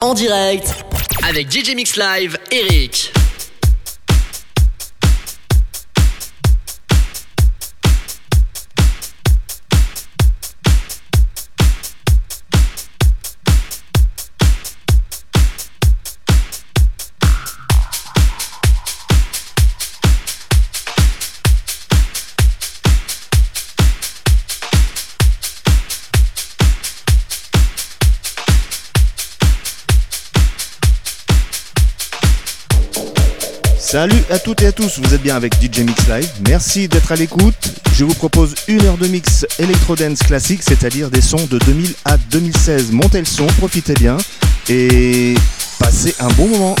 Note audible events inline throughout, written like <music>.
En direct avec DJ Mix Live, Eric. Salut à toutes et à tous, vous êtes bien avec DJ Mix Live. Merci d'être à l'écoute. Je vous propose une heure de mix électro-dance classique, c'est-à-dire des sons de 2000 à 2016. Montez le son, profitez bien et passez un bon moment.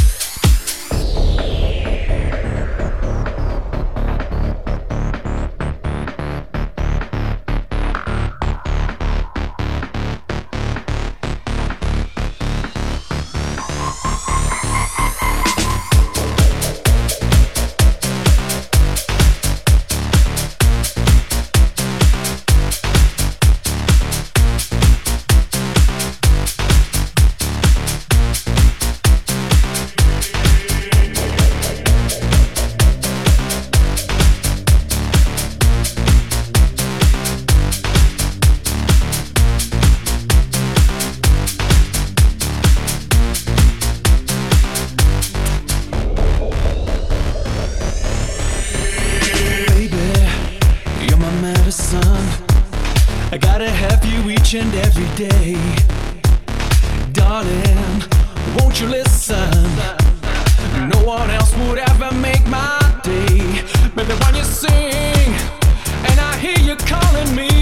And me.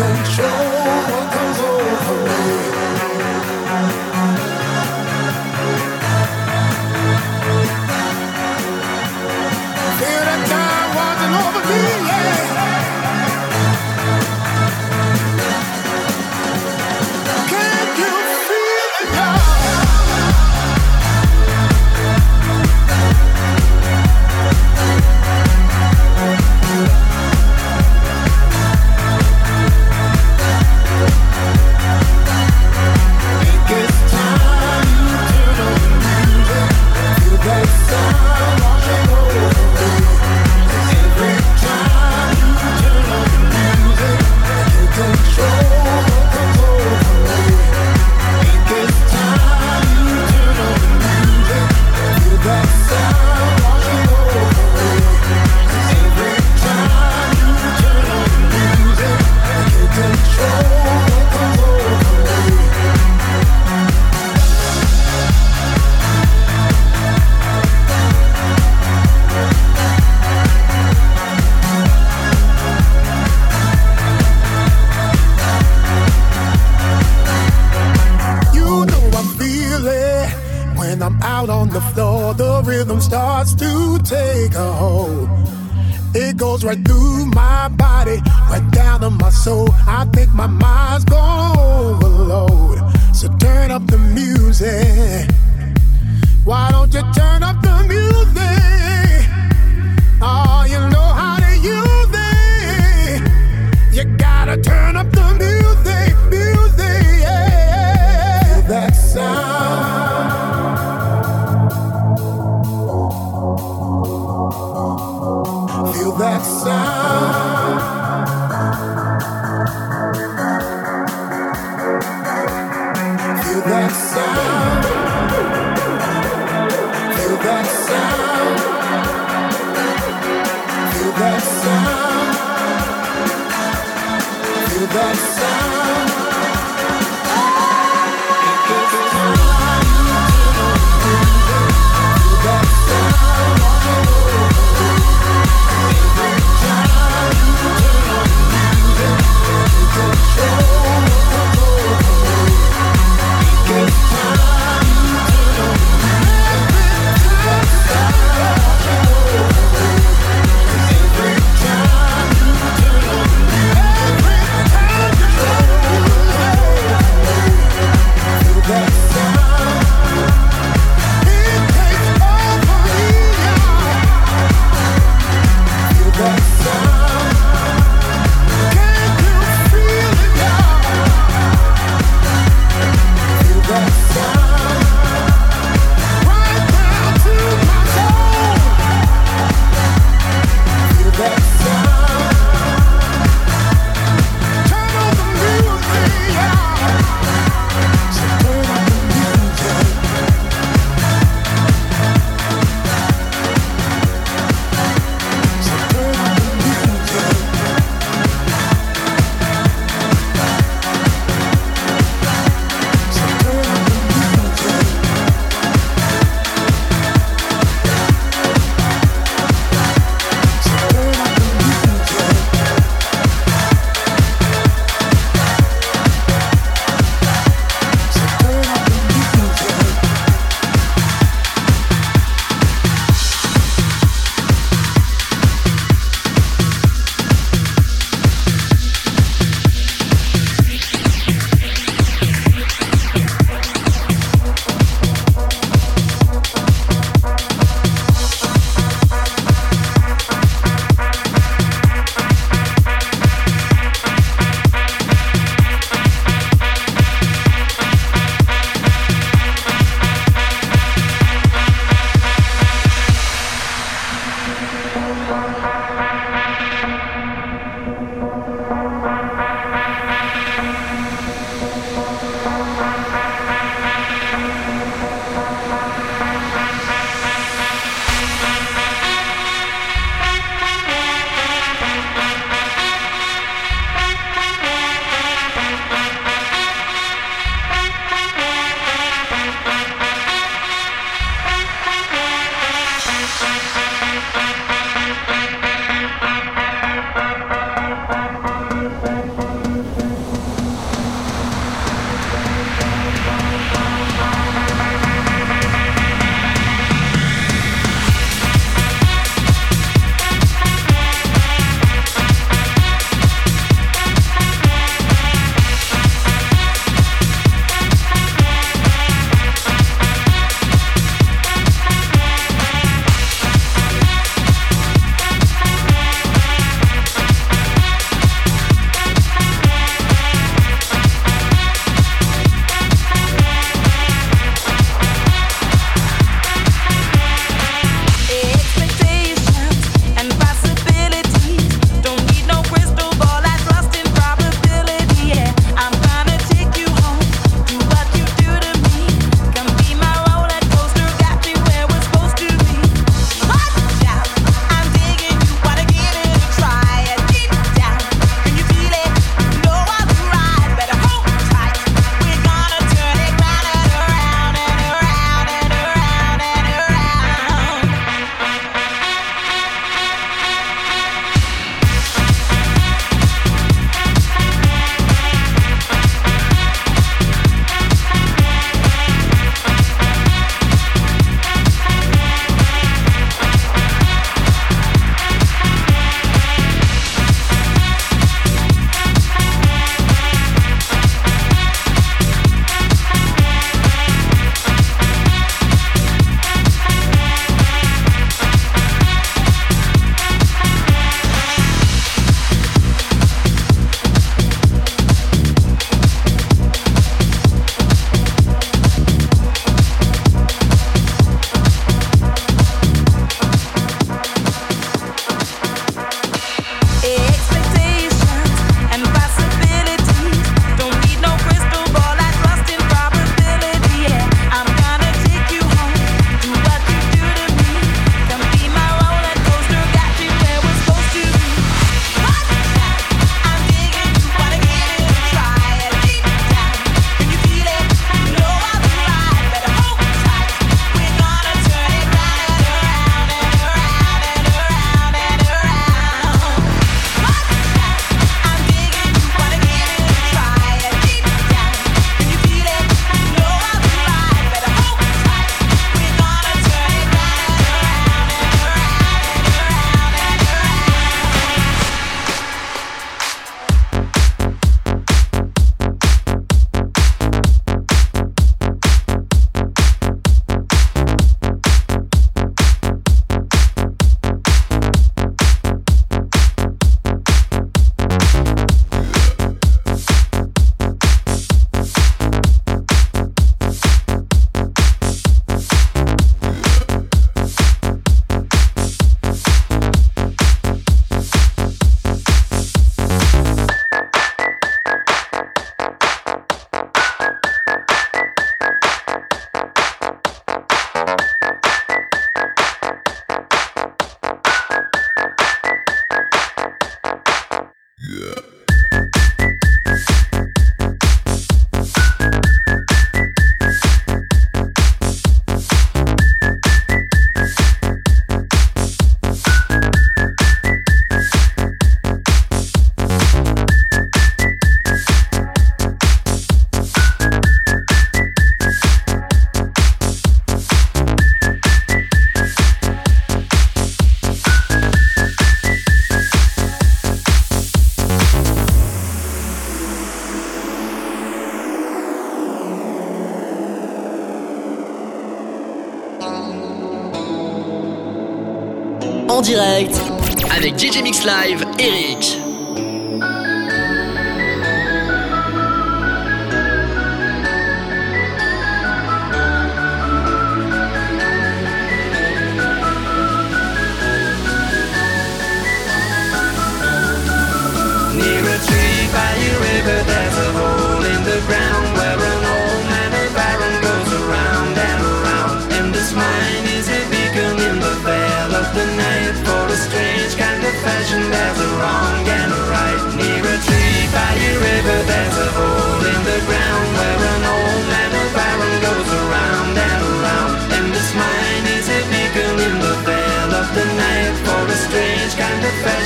control.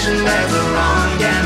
Fashion. A wrong and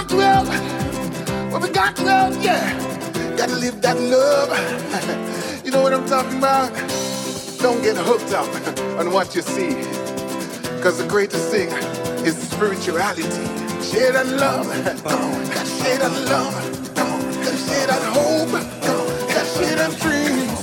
got to love, when we got to love, yeah, gotta live that love. <laughs> you know what I'm talking about? Don't get hooked up on what you see, because the greatest thing is spirituality. Share that love, come on, share that love, come on, share that hope, come on, share that dreams.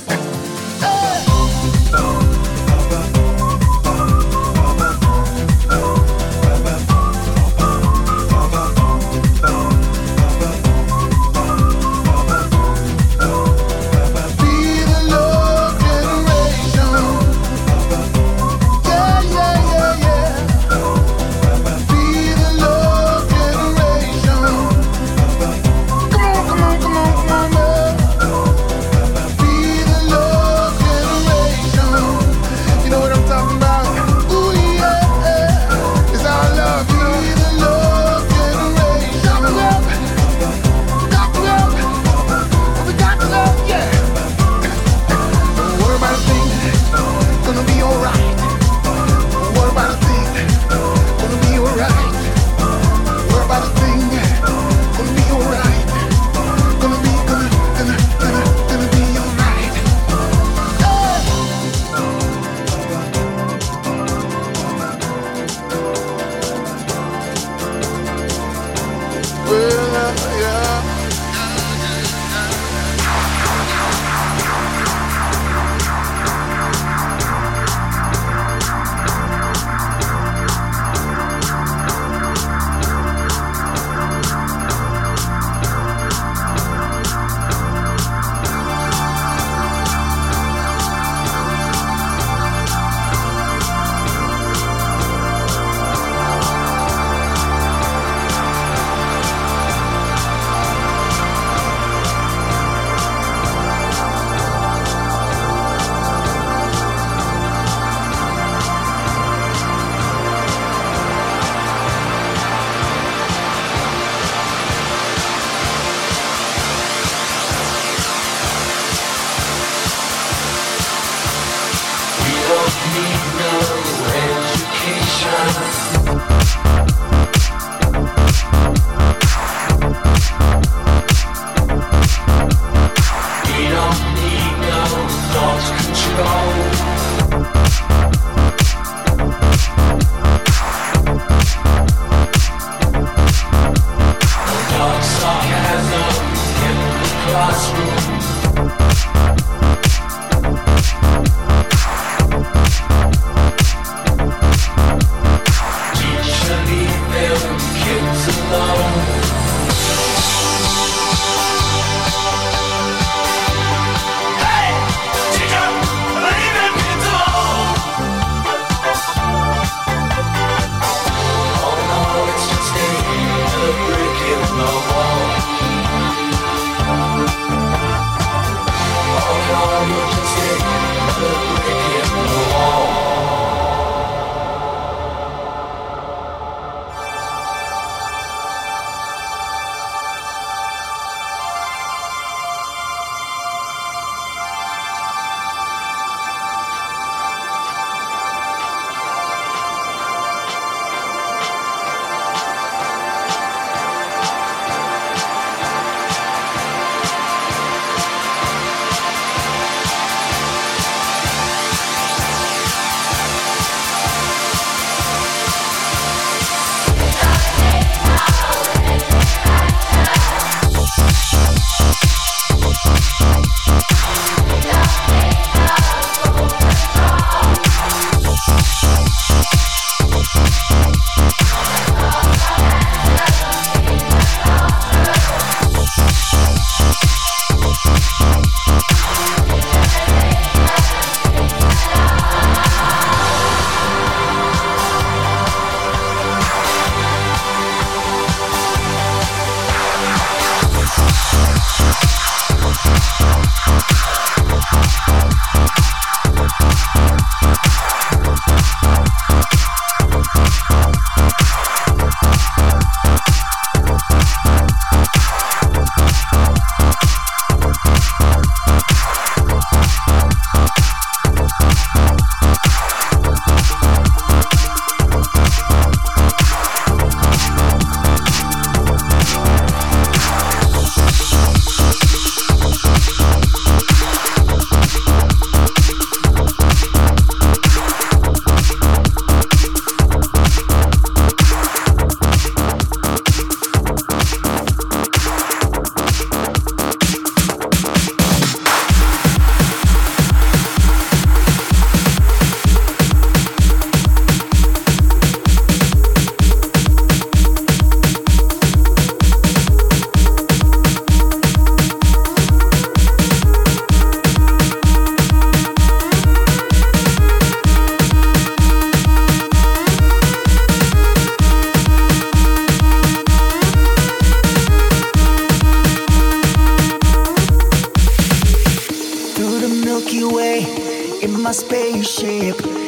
shape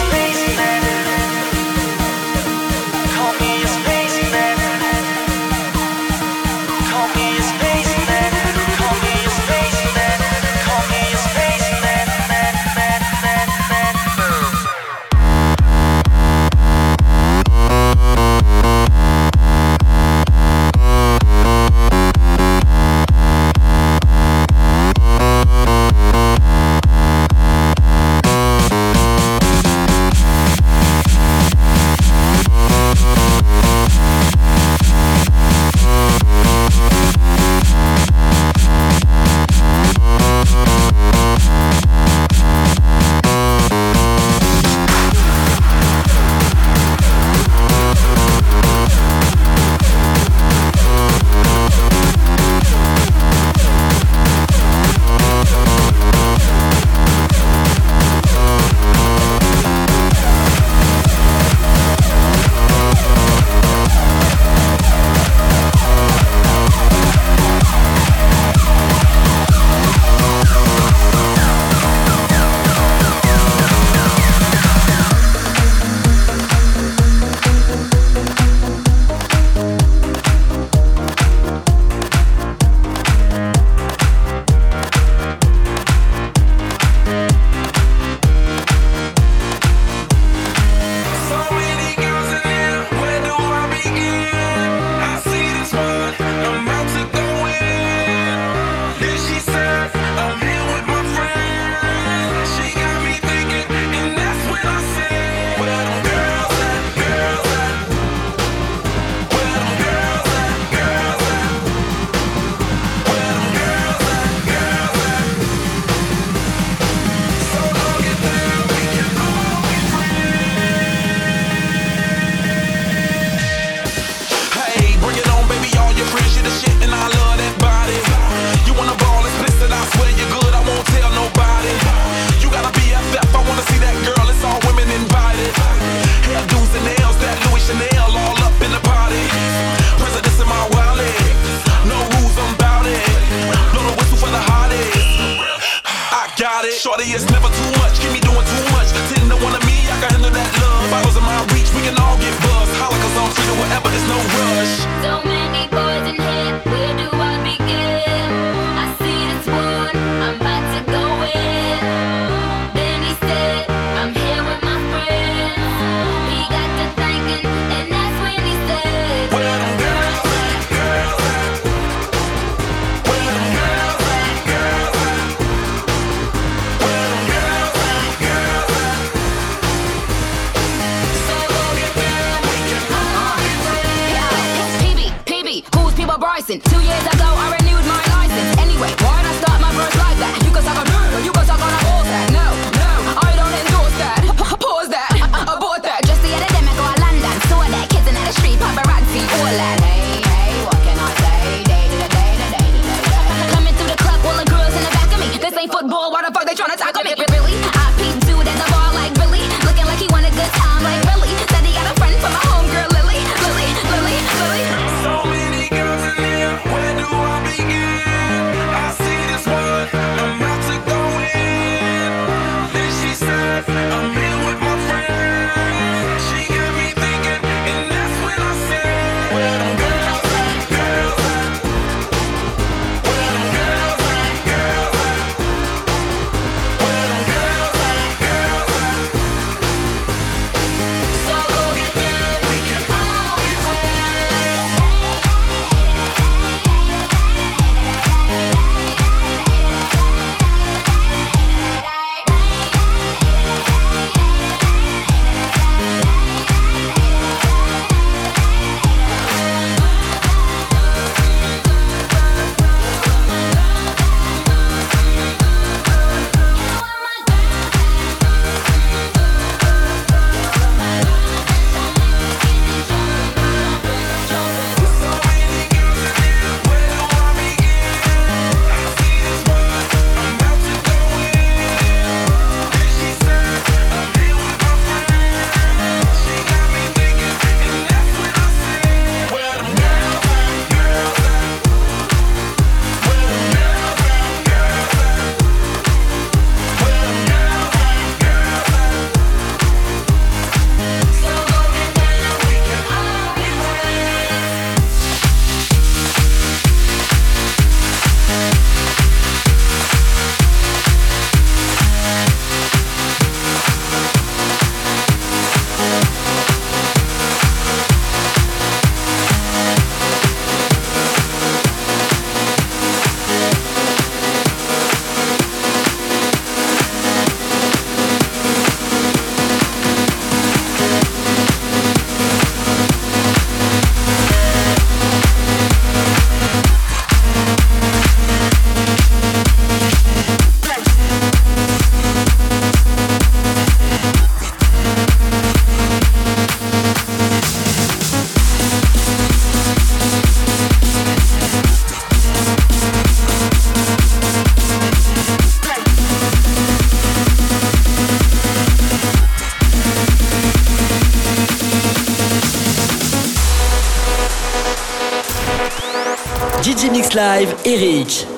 Live,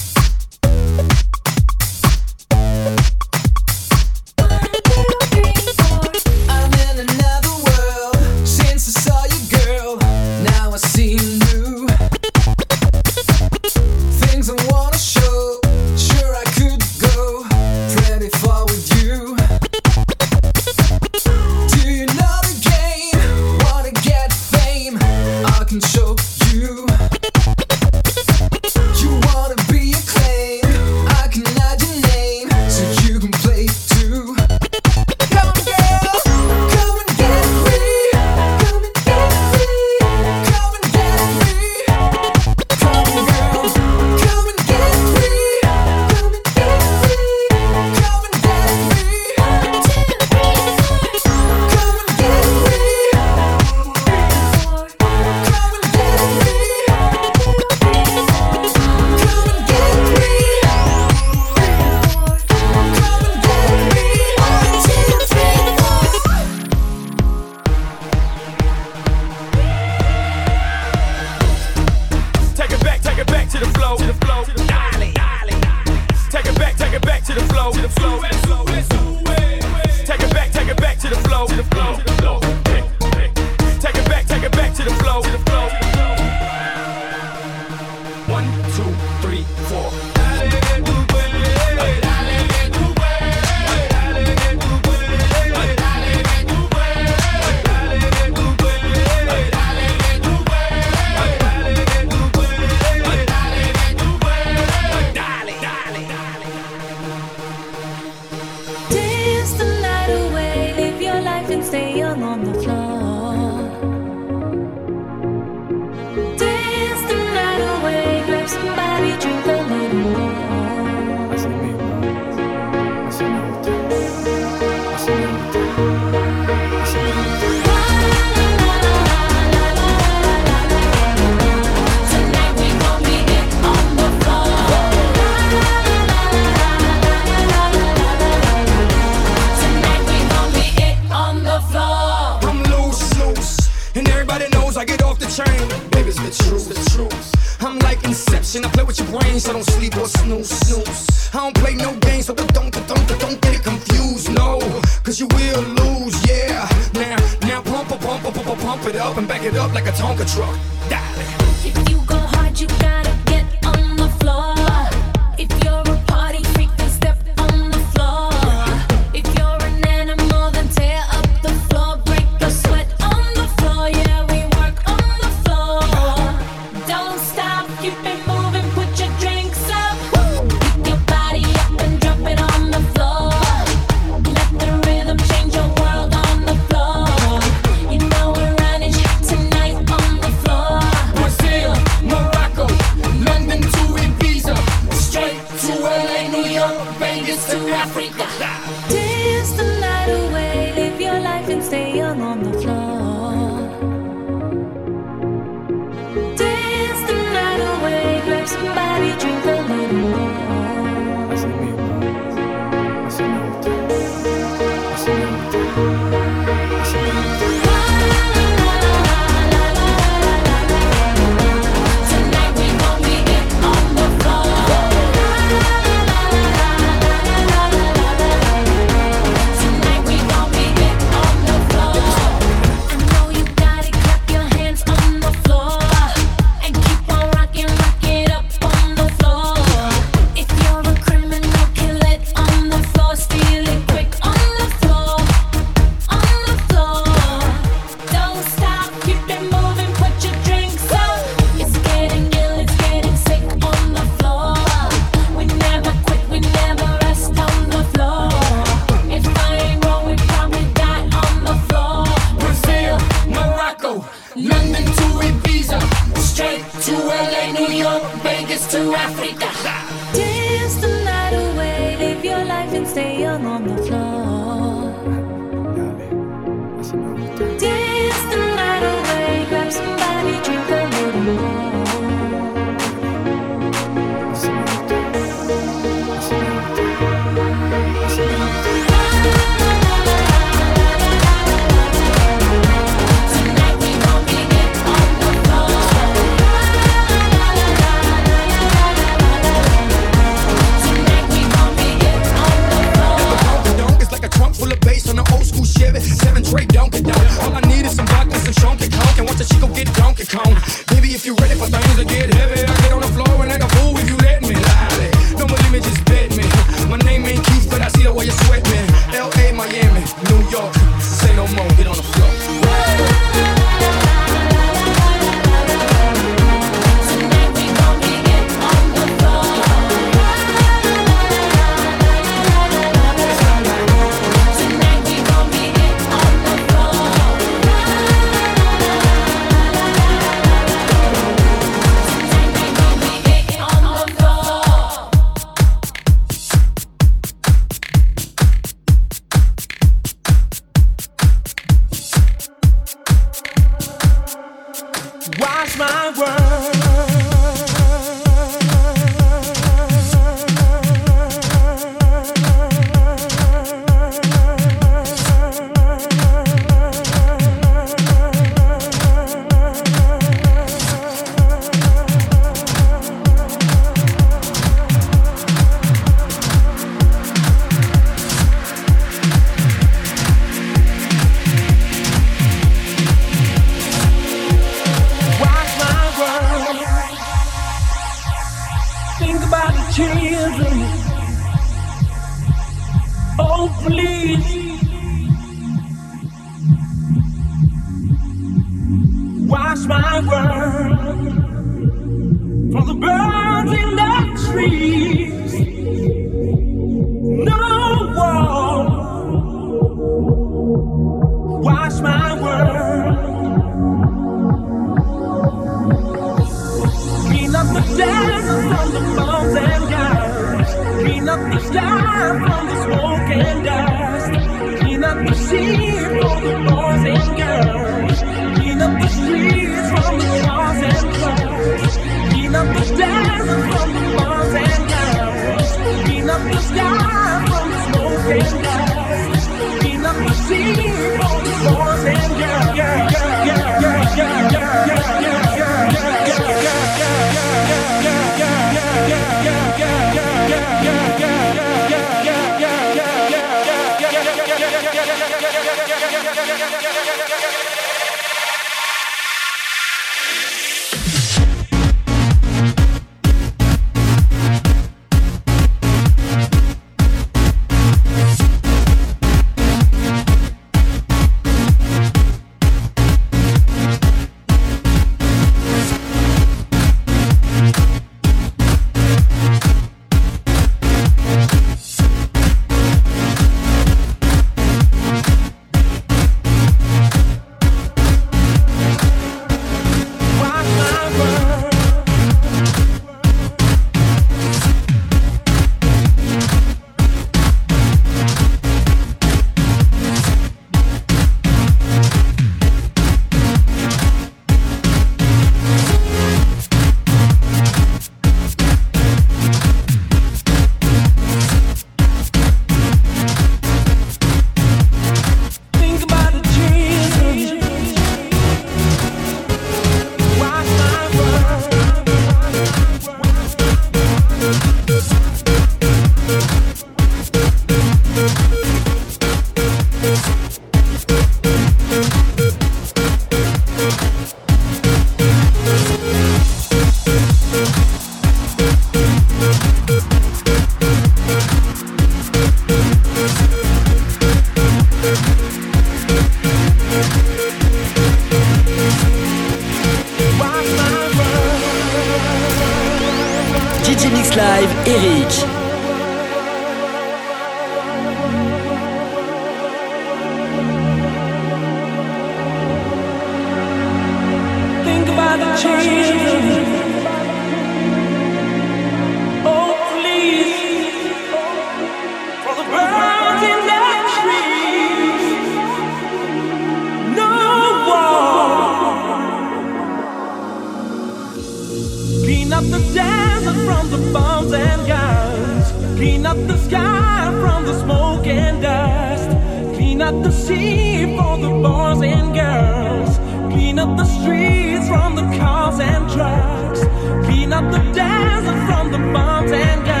up the sea for the boys and girls. Clean up the streets from the cars and trucks. Clean up the desert from the bombs and guns.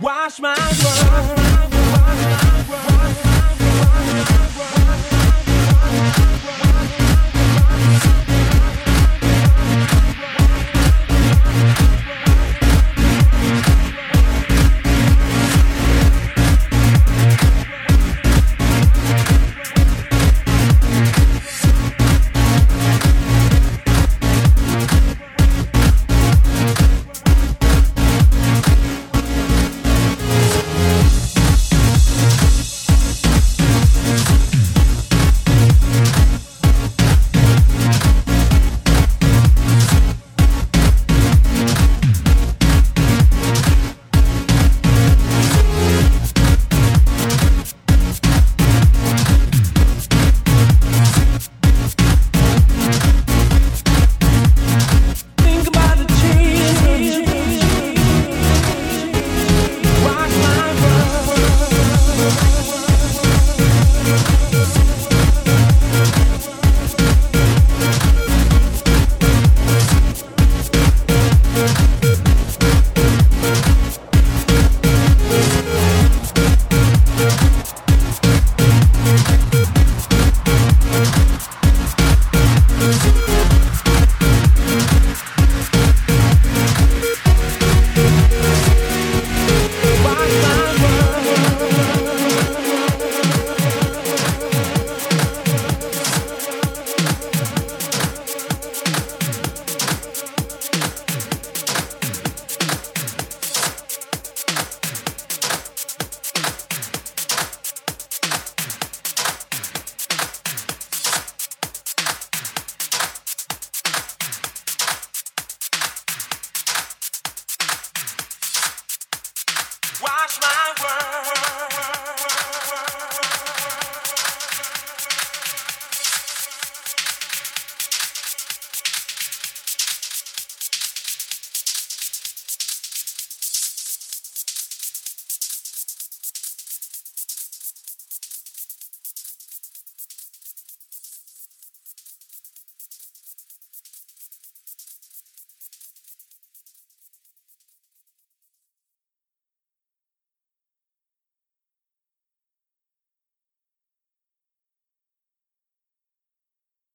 Wash my world.